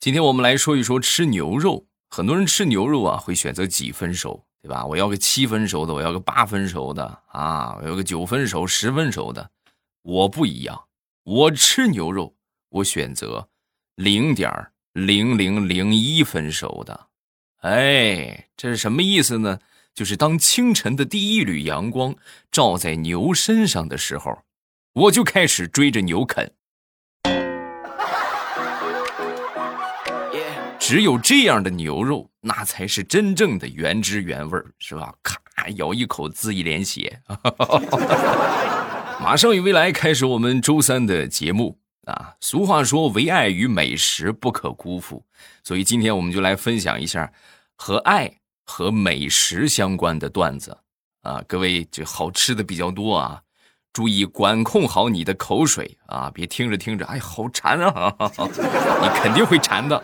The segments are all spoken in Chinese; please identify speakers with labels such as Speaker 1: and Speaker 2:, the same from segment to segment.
Speaker 1: 今天我们来说一说吃牛肉。很多人吃牛肉啊，会选择几分熟，对吧？我要个七分熟的，我要个八分熟的啊，我要个九分熟、十分熟的。我不一样，我吃牛肉，我选择零点零零零一分熟的。哎，这是什么意思呢？就是当清晨的第一缕阳光照在牛身上的时候，我就开始追着牛啃。只有这样的牛肉，那才是真正的原汁原味是吧？咔，咬一口，滋一脸血。马上与未来开始我们周三的节目啊！俗话说，唯爱与美食不可辜负，所以今天我们就来分享一下和爱和美食相关的段子啊！各位，这好吃的比较多啊，注意管控好你的口水啊！别听着听着，哎，好馋啊！你肯定会馋的。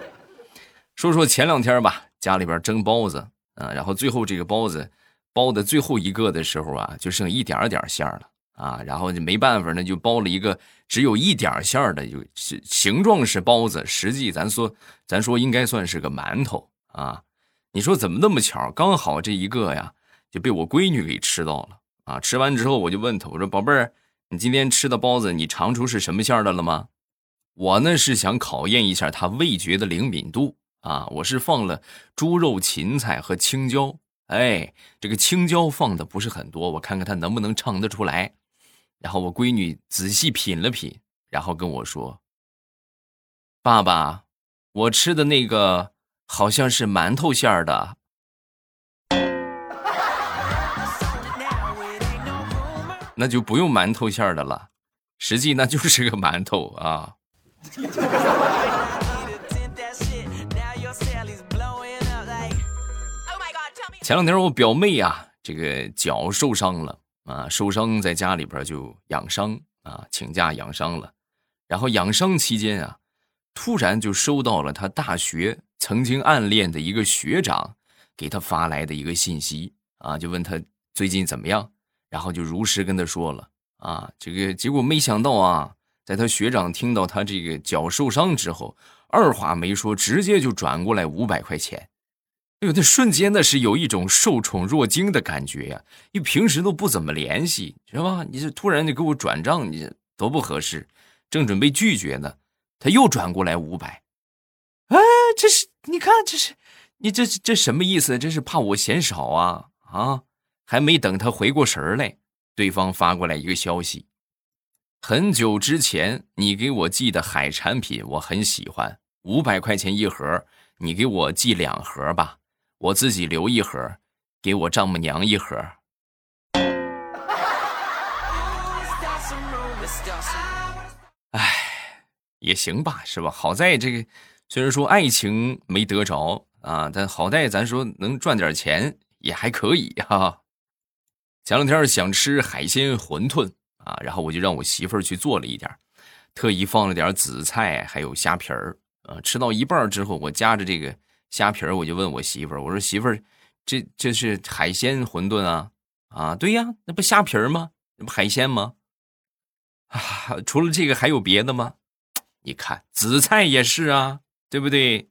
Speaker 1: 说说前两天吧，家里边蒸包子啊，然后最后这个包子包的最后一个的时候啊，就剩一点点馅了啊，然后就没办法，那就包了一个只有一点馅的，就形状是包子，实际咱说咱说应该算是个馒头啊。你说怎么那么巧，刚好这一个呀就被我闺女给吃到了啊。吃完之后我就问她，我说宝贝儿，你今天吃的包子你尝出是什么馅的了吗？我呢是想考验一下她味觉的灵敏度。啊，我是放了猪肉、芹菜和青椒，哎，这个青椒放的不是很多，我看看他能不能唱得出来。然后我闺女仔细品了品，然后跟我说：“爸爸，我吃的那个好像是馒头馅儿的。”那就不用馒头馅儿的了，实际那就是个馒头啊。前两天我表妹啊，这个脚受伤了啊，受伤在家里边就养伤啊，请假养伤了。然后养伤期间啊，突然就收到了他大学曾经暗恋的一个学长给他发来的一个信息啊，就问他最近怎么样，然后就如实跟他说了啊，这个结果没想到啊，在他学长听到他这个脚受伤之后，二话没说，直接就转过来五百块钱。有的瞬间那是有一种受宠若惊的感觉呀，因为平时都不怎么联系，是吧？你这突然就给我转账，你多不合适。正准备拒绝呢，他又转过来五百。哎，这是你看，这是你这这什么意思？这是怕我嫌少啊啊！还没等他回过神来，对方发过来一个消息：很久之前你给我寄的海产品我很喜欢，五百块钱一盒，你给我寄两盒吧。我自己留一盒，给我丈母娘一盒。哎，也行吧，是吧？好在这个虽然说爱情没得着啊，但好在咱说能赚点钱也还可以哈。前两天想吃海鲜馄饨啊，然后我就让我媳妇去做了一点，特意放了点紫菜还有虾皮儿啊。吃到一半之后，我夹着这个。虾皮儿，我就问我媳妇儿，我说媳妇儿，这这是海鲜馄饨啊？啊，对呀，那不虾皮儿吗？那不海鲜吗？啊，除了这个还有别的吗？你看紫菜也是啊，对不对？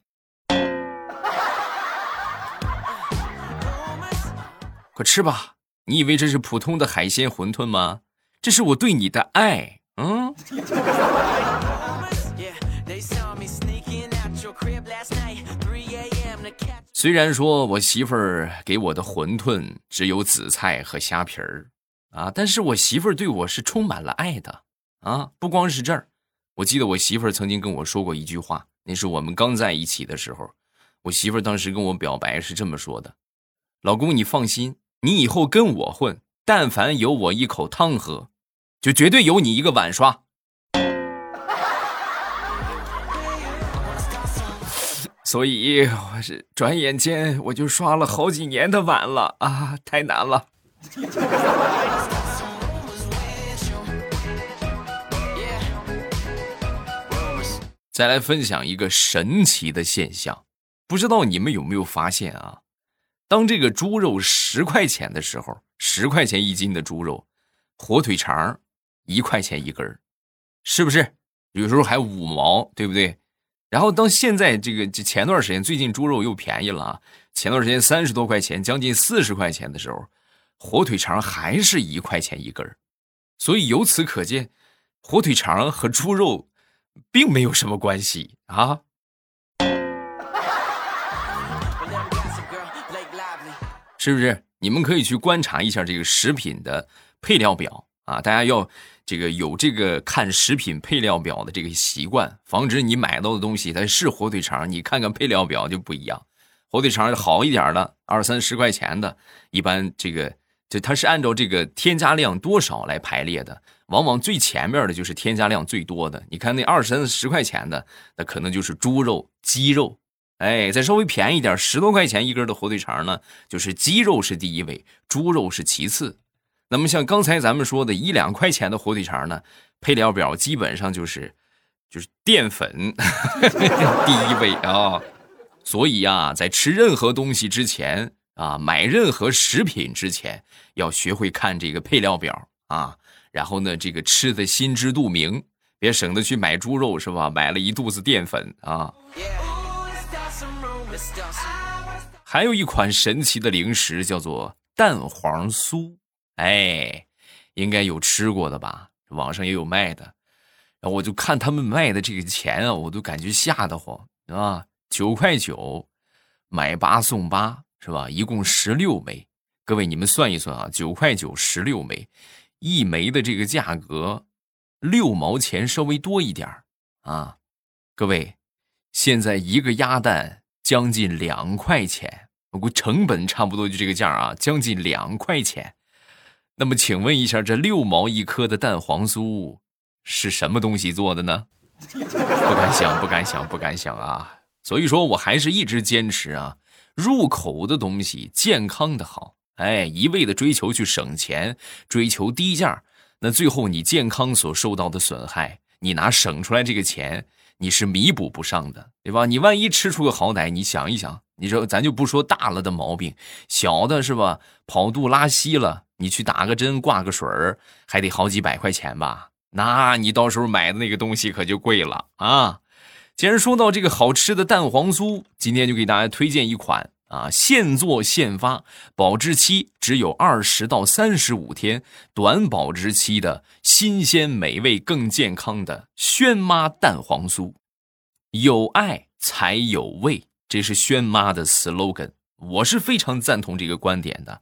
Speaker 1: 快吃吧，你以为这是普通的海鲜馄饨吗？这是我对你的爱，嗯。虽然说我媳妇儿给我的馄饨只有紫菜和虾皮儿啊，但是我媳妇儿对我是充满了爱的啊！不光是这儿，我记得我媳妇儿曾经跟我说过一句话，那是我们刚在一起的时候，我媳妇儿当时跟我表白是这么说的：“老公，你放心，你以后跟我混，但凡有我一口汤喝，就绝对有你一个碗刷。”所以，我是转眼间我就刷了好几年的碗了啊，太难了。再来分享一个神奇的现象，不知道你们有没有发现啊？当这个猪肉十块钱的时候，十块钱一斤的猪肉，火腿肠一块钱一根，是不是？有时候还五毛，对不对？然后到现在这个这前段时间，最近猪肉又便宜了啊，前段时间三十多块钱，将近四十块钱的时候，火腿肠还是一块钱一根所以由此可见，火腿肠和猪肉并没有什么关系啊。是不是？你们可以去观察一下这个食品的配料表啊，大家要。这个有这个看食品配料表的这个习惯，防止你买到的东西它是火腿肠，你看看配料表就不一样。火腿肠好一点的，二三十块钱的，一般这个就它是按照这个添加量多少来排列的，往往最前面的就是添加量最多的。你看那二三十块钱的，那可能就是猪肉、鸡肉。哎，再稍微便宜点，十多块钱一根的火腿肠呢，就是鸡肉是第一位，猪肉是其次。那么像刚才咱们说的一两块钱的火腿肠呢，配料表基本上就是就是淀粉 第一位啊，所以啊，在吃任何东西之前啊，买任何食品之前，要学会看这个配料表啊，然后呢，这个吃的心知肚明，别省得去买猪肉是吧？买了一肚子淀粉啊。还有一款神奇的零食叫做蛋黄酥。哎，应该有吃过的吧？网上也有卖的，然后我就看他们卖的这个钱啊，我都感觉吓得慌啊！九块九买八送八，是吧？一共十六枚。各位你们算一算啊，九块九十六枚，一枚的这个价格六毛钱稍微多一点啊。各位，现在一个鸭蛋将近两块钱，我估成本差不多就这个价啊，将近两块钱。那么，请问一下，这六毛一颗的蛋黄酥是什么东西做的呢？不敢想，不敢想，不敢想啊！所以说我还是一直坚持啊，入口的东西健康的好。哎，一味的追求去省钱，追求低价，那最后你健康所受到的损害，你拿省出来这个钱，你是弥补不上的，对吧？你万一吃出个好歹，你想一想，你说咱就不说大了的毛病，小的是吧？跑肚拉稀了。你去打个针挂个水儿，还得好几百块钱吧？那你到时候买的那个东西可就贵了啊！既然说到这个好吃的蛋黄酥，今天就给大家推荐一款啊，现做现发，保质期只有二十到三十五天，短保质期的新鲜美味更健康的轩妈蛋黄酥，有爱才有味，这是轩妈的 slogan，我是非常赞同这个观点的。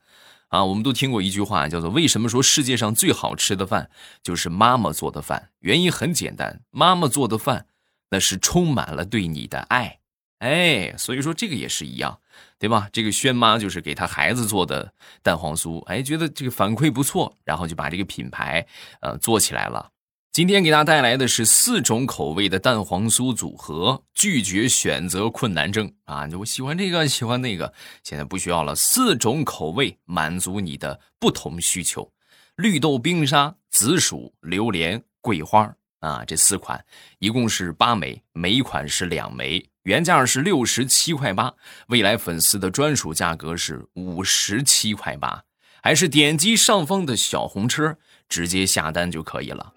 Speaker 1: 啊，我们都听过一句话，叫做“为什么说世界上最好吃的饭就是妈妈做的饭？”原因很简单，妈妈做的饭那是充满了对你的爱，哎，所以说这个也是一样，对吧？这个轩妈就是给她孩子做的蛋黄酥，哎，觉得这个反馈不错，然后就把这个品牌呃做起来了。今天给大家带来的是四种口味的蛋黄酥组合，拒绝选择困难症啊！就我喜欢这个，喜欢那个，现在不需要了。四种口味满足你的不同需求：绿豆冰沙、紫薯、榴莲、桂花啊，这四款一共是八枚，每一款是两枚，原价是六十七块八，未来粉丝的专属价格是五十七块八，还是点击上方的小红车直接下单就可以了。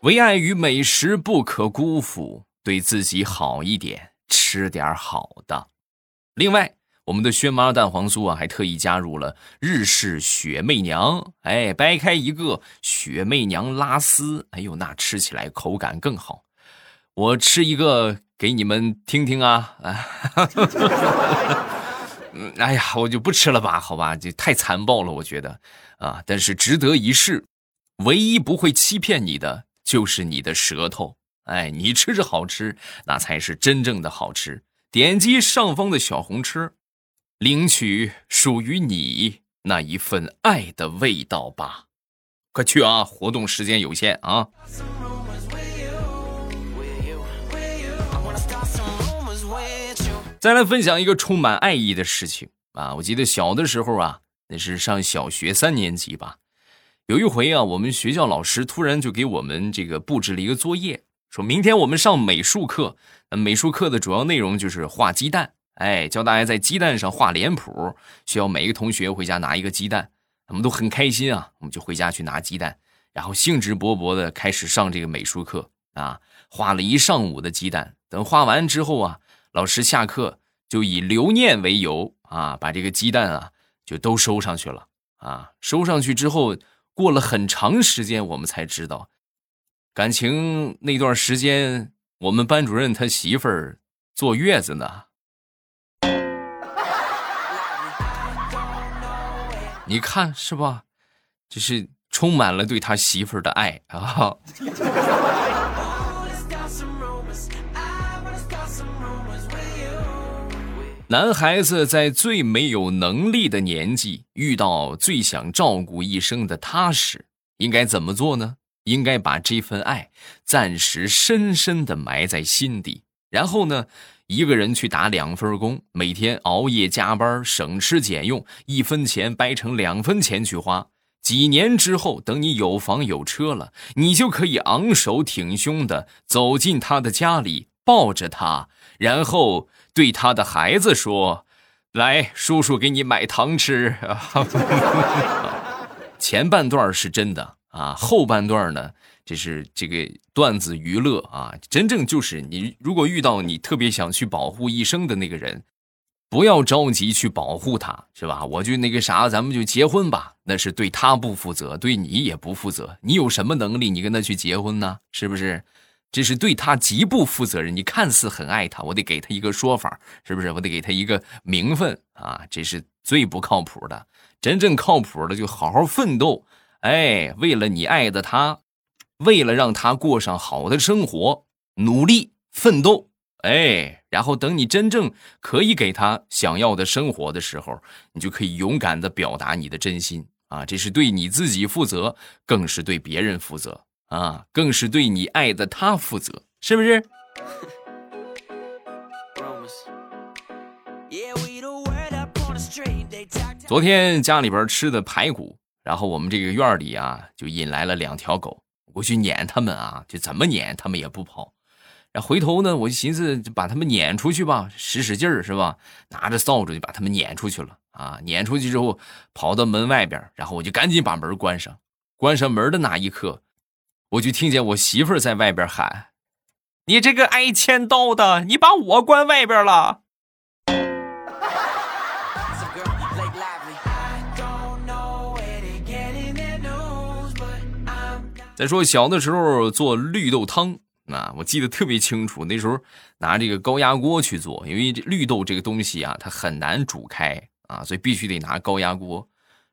Speaker 1: 唯爱与美食不可辜负，对自己好一点，吃点好的。另外，我们的轩妈蛋黄酥啊，还特意加入了日式雪媚娘，哎，掰开一个雪媚娘拉丝，哎呦，那吃起来口感更好。我吃一个给你们听听啊，嗯，哎呀，我就不吃了吧，好吧，这太残暴了，我觉得啊，但是值得一试。唯一不会欺骗你的。就是你的舌头，哎，你吃着好吃，那才是真正的好吃。点击上方的小红车，领取属于你那一份爱的味道吧！快去啊，活动时间有限啊！再来分享一个充满爱意的事情啊！我记得小的时候啊，那是上小学三年级吧。有一回啊，我们学校老师突然就给我们这个布置了一个作业，说明天我们上美术课。美术课的主要内容就是画鸡蛋，哎，教大家在鸡蛋上画脸谱，需要每一个同学回家拿一个鸡蛋。我们都很开心啊，我们就回家去拿鸡蛋，然后兴致勃勃的开始上这个美术课啊。画了一上午的鸡蛋。等画完之后啊，老师下课就以留念为由啊，把这个鸡蛋啊就都收上去了啊。收上去之后，过了很长时间，我们才知道，感情那段时间我们班主任他媳妇儿坐月子呢。你看是吧？这是充满了对他媳妇儿的爱啊。男孩子在最没有能力的年纪，遇到最想照顾一生的他时，应该怎么做呢？应该把这份爱暂时深深的埋在心底，然后呢？一个人去打两份工，每天熬夜加班，省吃俭用，一分钱掰成两分钱去花。几年之后，等你有房有车了，你就可以昂首挺胸的走进他的家里，抱着他，然后对他的孩子说：“来，叔叔给你买糖吃。”前半段是真的啊，后半段呢？这是这个段子娱乐啊，真正就是你如果遇到你特别想去保护一生的那个人，不要着急去保护他，是吧？我就那个啥，咱们就结婚吧，那是对他不负责，对你也不负责。你有什么能力，你跟他去结婚呢？是不是？这是对他极不负责任。你看似很爱他，我得给他一个说法，是不是？我得给他一个名分啊，这是最不靠谱的。真正靠谱的，就好好奋斗，哎，为了你爱的他。为了让他过上好的生活，努力奋斗，哎，然后等你真正可以给他想要的生活的时候，你就可以勇敢的表达你的真心啊！这是对你自己负责，更是对别人负责啊，更是对你爱的他负责，是不是？昨天家里边吃的排骨，然后我们这个院里啊，就引来了两条狗。我去撵他们啊，就怎么撵他们也不跑。然后回头呢，我就寻思把他们撵出去吧，使使劲儿是吧？拿着扫帚就把他们撵出去了啊！撵出去之后，跑到门外边，然后我就赶紧把门关上。关上门的那一刻，我就听见我媳妇在外边喊：“你这个挨千刀的，你把我关外边了！”再说小的时候做绿豆汤啊，我记得特别清楚。那时候拿这个高压锅去做，因为绿豆这个东西啊，它很难煮开啊，所以必须得拿高压锅。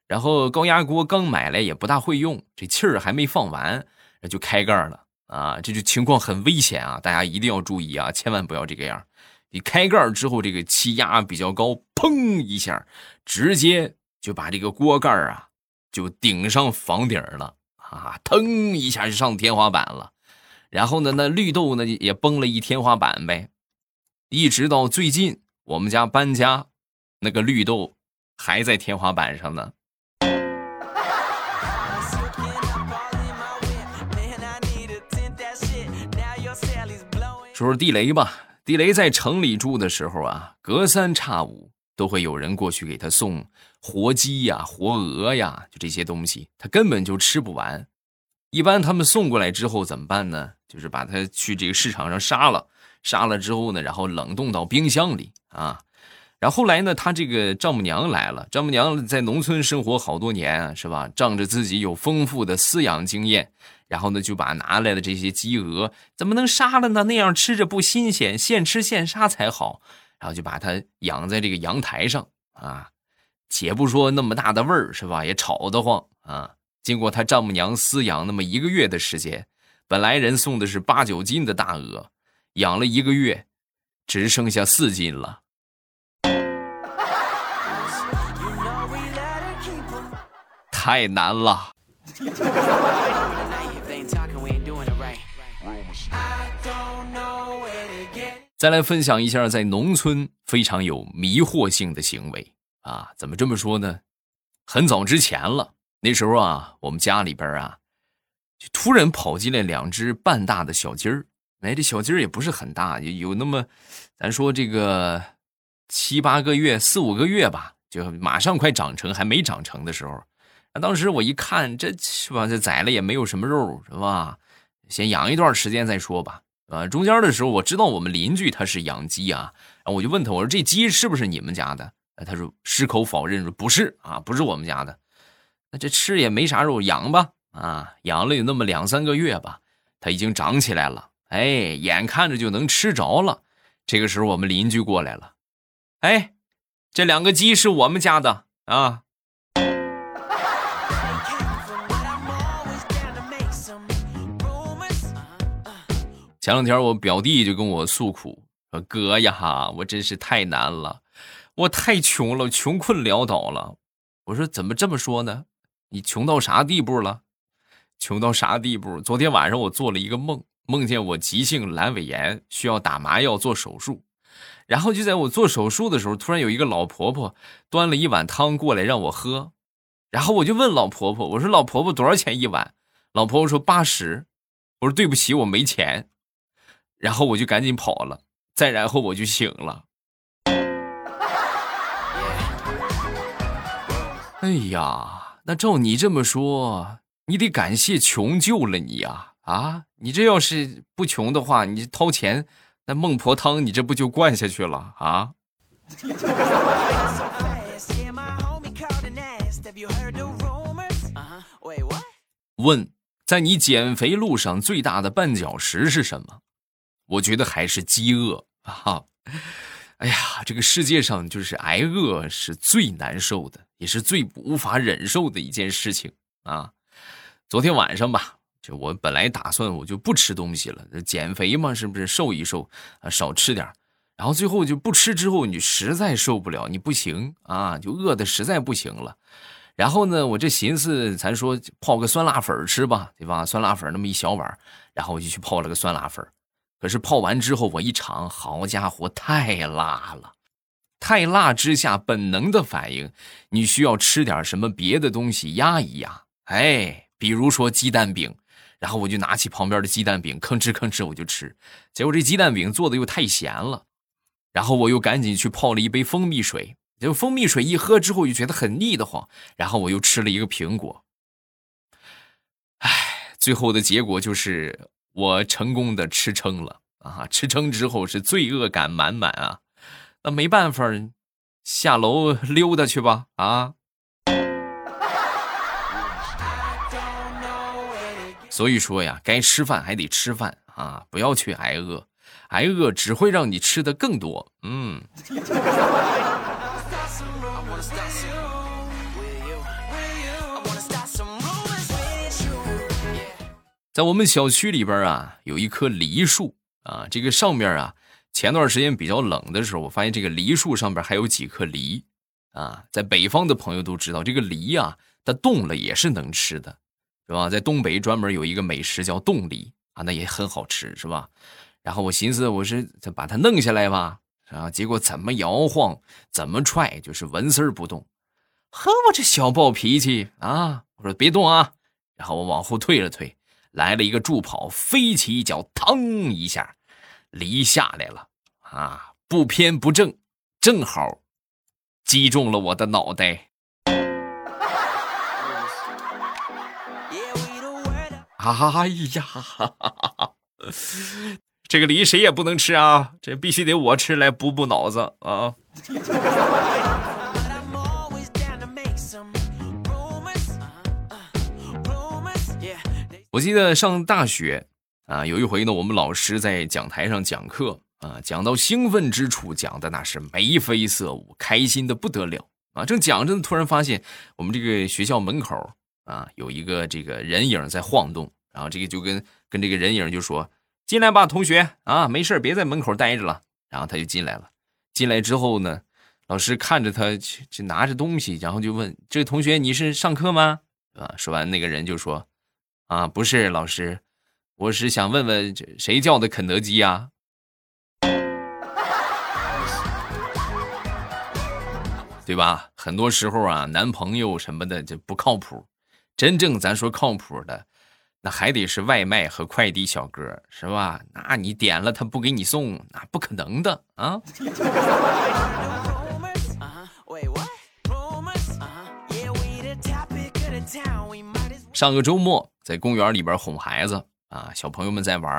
Speaker 1: 然后高压锅刚买来也不大会用，这气儿还没放完，就开盖了啊，这就情况很危险啊！大家一定要注意啊，千万不要这个样。你开盖之后，这个气压比较高，砰一下，直接就把这个锅盖啊就顶上房顶了。啊！腾一下就上天花板了，然后呢，那绿豆呢也崩了一天花板呗。一直到最近我们家搬家，那个绿豆还在天花板上呢。说说地雷吧，地雷在城里住的时候啊，隔三差五都会有人过去给他送。活鸡呀，活鹅呀，就这些东西，他根本就吃不完。一般他们送过来之后怎么办呢？就是把它去这个市场上杀了，杀了之后呢，然后冷冻到冰箱里啊。然后后来呢，他这个丈母娘来了，丈母娘在农村生活好多年，是吧？仗着自己有丰富的饲养经验，然后呢，就把拿来的这些鸡鹅怎么能杀了呢？那样吃着不新鲜，现吃现杀才好。然后就把它养在这个阳台上啊。且不说那么大的味儿是吧，也吵得慌啊！经过他丈母娘饲养那么一个月的时间，本来人送的是八九斤的大鹅，养了一个月，只剩下四斤了，太难了。再来分享一下在农村非常有迷惑性的行为。啊，怎么这么说呢？很早之前了，那时候啊，我们家里边啊，就突然跑进来两只半大的小鸡儿。哎，这小鸡儿也不是很大，有有那么，咱说这个七八个月、四五个月吧，就马上快长成，还没长成的时候。那当时我一看，这是吧，这宰了也没有什么肉，是吧？先养一段时间再说吧。啊。中间的时候我知道我们邻居他是养鸡啊，然后我就问他，我说这鸡是不是你们家的？他说矢口否认说不是啊，不是我们家的。那这吃也没啥肉，养吧啊，养了有那么两三个月吧，它已经长起来了，哎，眼看着就能吃着了。这个时候我们邻居过来了，哎，这两个鸡是我们家的啊。前两天我表弟就跟我诉苦说：“哥呀，我真是太难了，我太穷了，穷困潦倒了。”我说：“怎么这么说呢？你穷到啥地步了？穷到啥地步？昨天晚上我做了一个梦，梦见我急性阑尾炎需要打麻药做手术，然后就在我做手术的时候，突然有一个老婆婆端了一碗汤过来让我喝，然后我就问老婆婆：我说老婆婆多少钱一碗？老婆婆说八十。我说对不起，我没钱。”然后我就赶紧跑了，再然后我就醒了。哎呀，那照你这么说，你得感谢穷救了你呀！啊，你这要是不穷的话，你掏钱，那孟婆汤你这不就灌下去了啊？问，在你减肥路上最大的绊脚石是什么？我觉得还是饥饿啊！哎呀，这个世界上就是挨饿是最难受的，也是最无法忍受的一件事情啊！昨天晚上吧，就我本来打算我就不吃东西了，减肥嘛，是不是瘦一瘦啊，少吃点然后最后就不吃之后，你实在受不了，你不行啊，就饿的实在不行了。然后呢，我这寻思，咱说泡个酸辣粉吃吧，对吧？酸辣粉那么一小碗，然后我就去泡了个酸辣粉。可是泡完之后，我一尝，好家伙，太辣了！太辣之下，本能的反应，你需要吃点什么别的东西压一压。哎，比如说鸡蛋饼，然后我就拿起旁边的鸡蛋饼，吭哧吭哧我就吃。结果这鸡蛋饼做的又太咸了，然后我又赶紧去泡了一杯蜂蜜水。结果蜂蜜水一喝之后，就觉得很腻得慌，然后我又吃了一个苹果。哎，最后的结果就是。我成功的吃撑了啊！吃撑之后是罪恶感满满啊，那没办法，下楼溜达去吧啊！所以说呀，该吃饭还得吃饭啊，不要去挨饿，挨饿只会让你吃的更多。嗯。在我们小区里边啊，有一棵梨树啊，这个上面啊，前段时间比较冷的时候，我发现这个梨树上边还有几颗梨啊。在北方的朋友都知道，这个梨啊，它冻了也是能吃的，是吧？在东北专门有一个美食叫冻梨啊，那也很好吃，是吧？然后我寻思，我是把它弄下来吧，啊，结果怎么摇晃，怎么踹，就是纹丝儿不动。呵，我这小暴脾气啊，我说别动啊，然后我往后退了退。来了一个助跑，飞起一脚，腾一下，梨下来了啊！不偏不正，正好击中了我的脑袋。哎呀，这个梨谁也不能吃啊！这必须得我吃来补补脑子啊！我记得上大学啊，有一回呢，我们老师在讲台上讲课啊，讲到兴奋之处，讲的那是眉飞色舞，开心的不得了啊。正讲着呢，突然发现我们这个学校门口啊，有一个这个人影在晃动，然后这个就跟跟这个人影就说：“进来吧，同学啊，没事别在门口待着了。”然后他就进来了。进来之后呢，老师看着他就拿着东西，然后就问：“这位同学，你是上课吗？”啊，说完那个人就说。啊，不是老师，我是想问问，这谁叫的肯德基呀？对吧？很多时候啊，男朋友什么的就不靠谱，真正咱说靠谱的，那还得是外卖和快递小哥，是吧？那你点了他不给你送，那不可能的啊。上个周末在公园里边哄孩子啊，小朋友们在玩，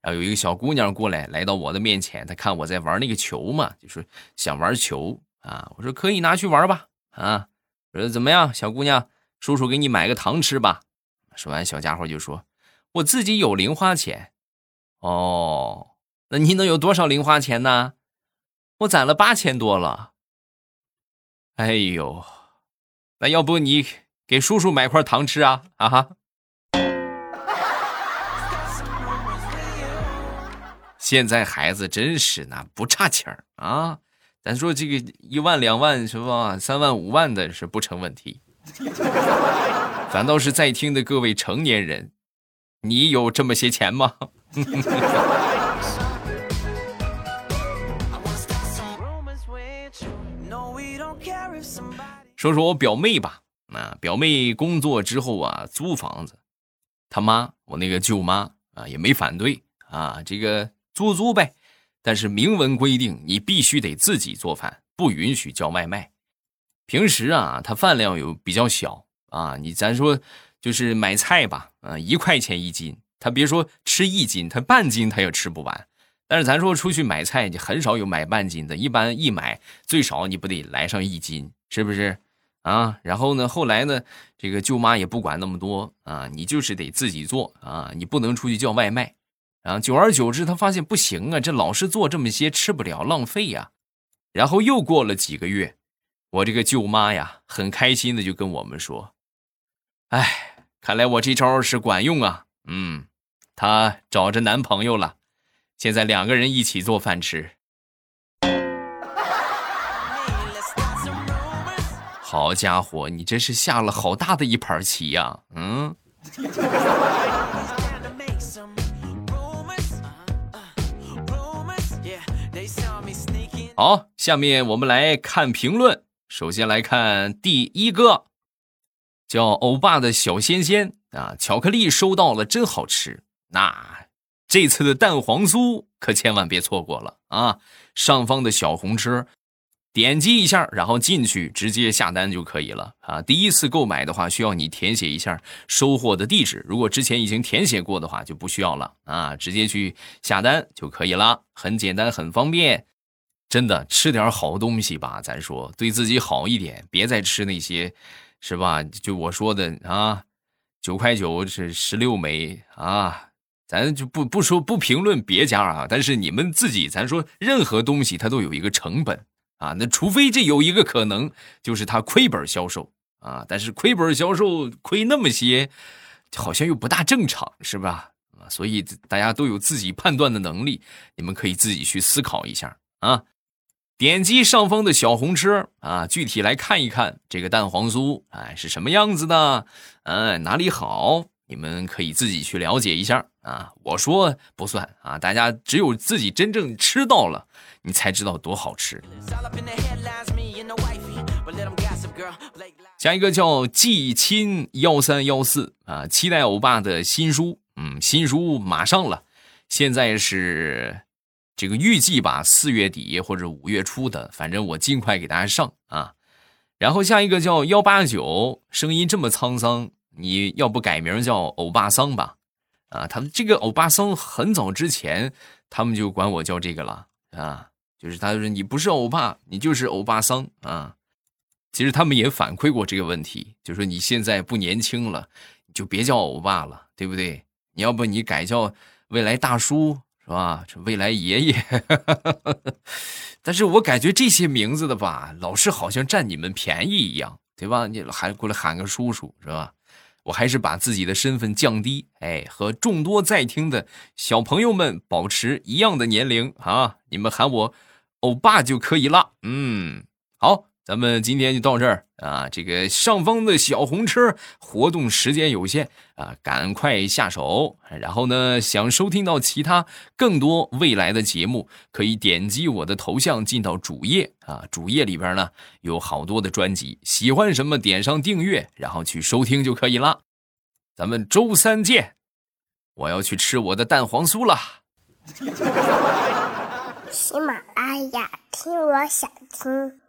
Speaker 1: 然后有一个小姑娘过来，来到我的面前，她看我在玩那个球嘛，就是想玩球啊。我说可以拿去玩吧，啊，我说怎么样，小姑娘，叔叔给你买个糖吃吧。说完，小家伙就说：“我自己有零花钱。”哦，那你能有多少零花钱呢？我攒了八千多了。哎呦，那要不你给叔叔买块糖吃啊？啊哈。现在孩子真是那不差钱儿啊！咱说这个一万两万是吧？三万五万的是不成问题。反倒是在听的各位成年人，你有这么些钱吗？说说我表妹吧，啊，表妹工作之后啊，租房子，他妈，我那个舅妈啊，也没反对啊，这个。租租呗，但是明文规定你必须得自己做饭，不允许叫外卖。平时啊，他饭量有比较小啊，你咱说就是买菜吧，啊，一块钱一斤，他别说吃一斤，他半斤他也吃不完。但是咱说出去买菜，你很少有买半斤的，一般一买最少你不得来上一斤，是不是？啊，然后呢，后来呢，这个舅妈也不管那么多啊，你就是得自己做啊，你不能出去叫外卖。然后久而久之，他发现不行啊，这老是做这么些吃不了，浪费呀。然后又过了几个月，我这个舅妈呀，很开心的就跟我们说：“哎，看来我这招是管用啊。嗯，她找着男朋友了，现在两个人一起做饭吃。好家伙，你这是下了好大的一盘棋呀。嗯。”好，下面我们来看评论。首先来看第一个，叫欧巴的小仙仙啊，巧克力收到了，真好吃。那这次的蛋黄酥可千万别错过了啊！上方的小红车，点击一下，然后进去直接下单就可以了啊。第一次购买的话，需要你填写一下收货的地址。如果之前已经填写过的话，就不需要了啊，直接去下单就可以了，很简单，很方便。真的吃点好东西吧，咱说对自己好一点，别再吃那些，是吧？就我说的啊，九块九是十六枚啊，咱就不不说不评论别家啊，但是你们自己，咱说任何东西它都有一个成本啊，那除非这有一个可能就是它亏本销售啊，但是亏本销售亏那么些，好像又不大正常，是吧？啊，所以大家都有自己判断的能力，你们可以自己去思考一下啊。点击上方的小红车啊，具体来看一看这个蛋黄酥，哎，是什么样子的？嗯，哪里好？你们可以自己去了解一下啊。我说不算啊，大家只有自己真正吃到了，你才知道多好吃。下一个叫季亲幺三幺四啊，期待欧巴的新书，嗯，新书马上了，现在是。这个预计吧，四月底或者五月初的，反正我尽快给大家上啊。然后下一个叫幺八九，声音这么沧桑，你要不改名叫欧巴桑吧？啊，他们这个欧巴桑很早之前他们就管我叫这个了啊，就是他说你不是欧巴，你就是欧巴桑啊。其实他们也反馈过这个问题，就说你现在不年轻了，就别叫欧巴了，对不对？你要不你改叫未来大叔。是吧？这未来爷爷，但是我感觉这些名字的吧，老是好像占你们便宜一样，对吧？你还过来喊个叔叔，是吧？我还是把自己的身份降低，哎，和众多在听的小朋友们保持一样的年龄啊！你们喊我欧巴就可以了。嗯，好。咱们今天就到这儿啊！这个上方的小红车活动时间有限啊，赶快下手。然后呢，想收听到其他更多未来的节目，可以点击我的头像进到主页啊。主页里边呢有好多的专辑，喜欢什么点上订阅，然后去收听就可以了。咱们周三见！我要去吃我的蛋黄酥了。
Speaker 2: 喜马拉雅，听我想听。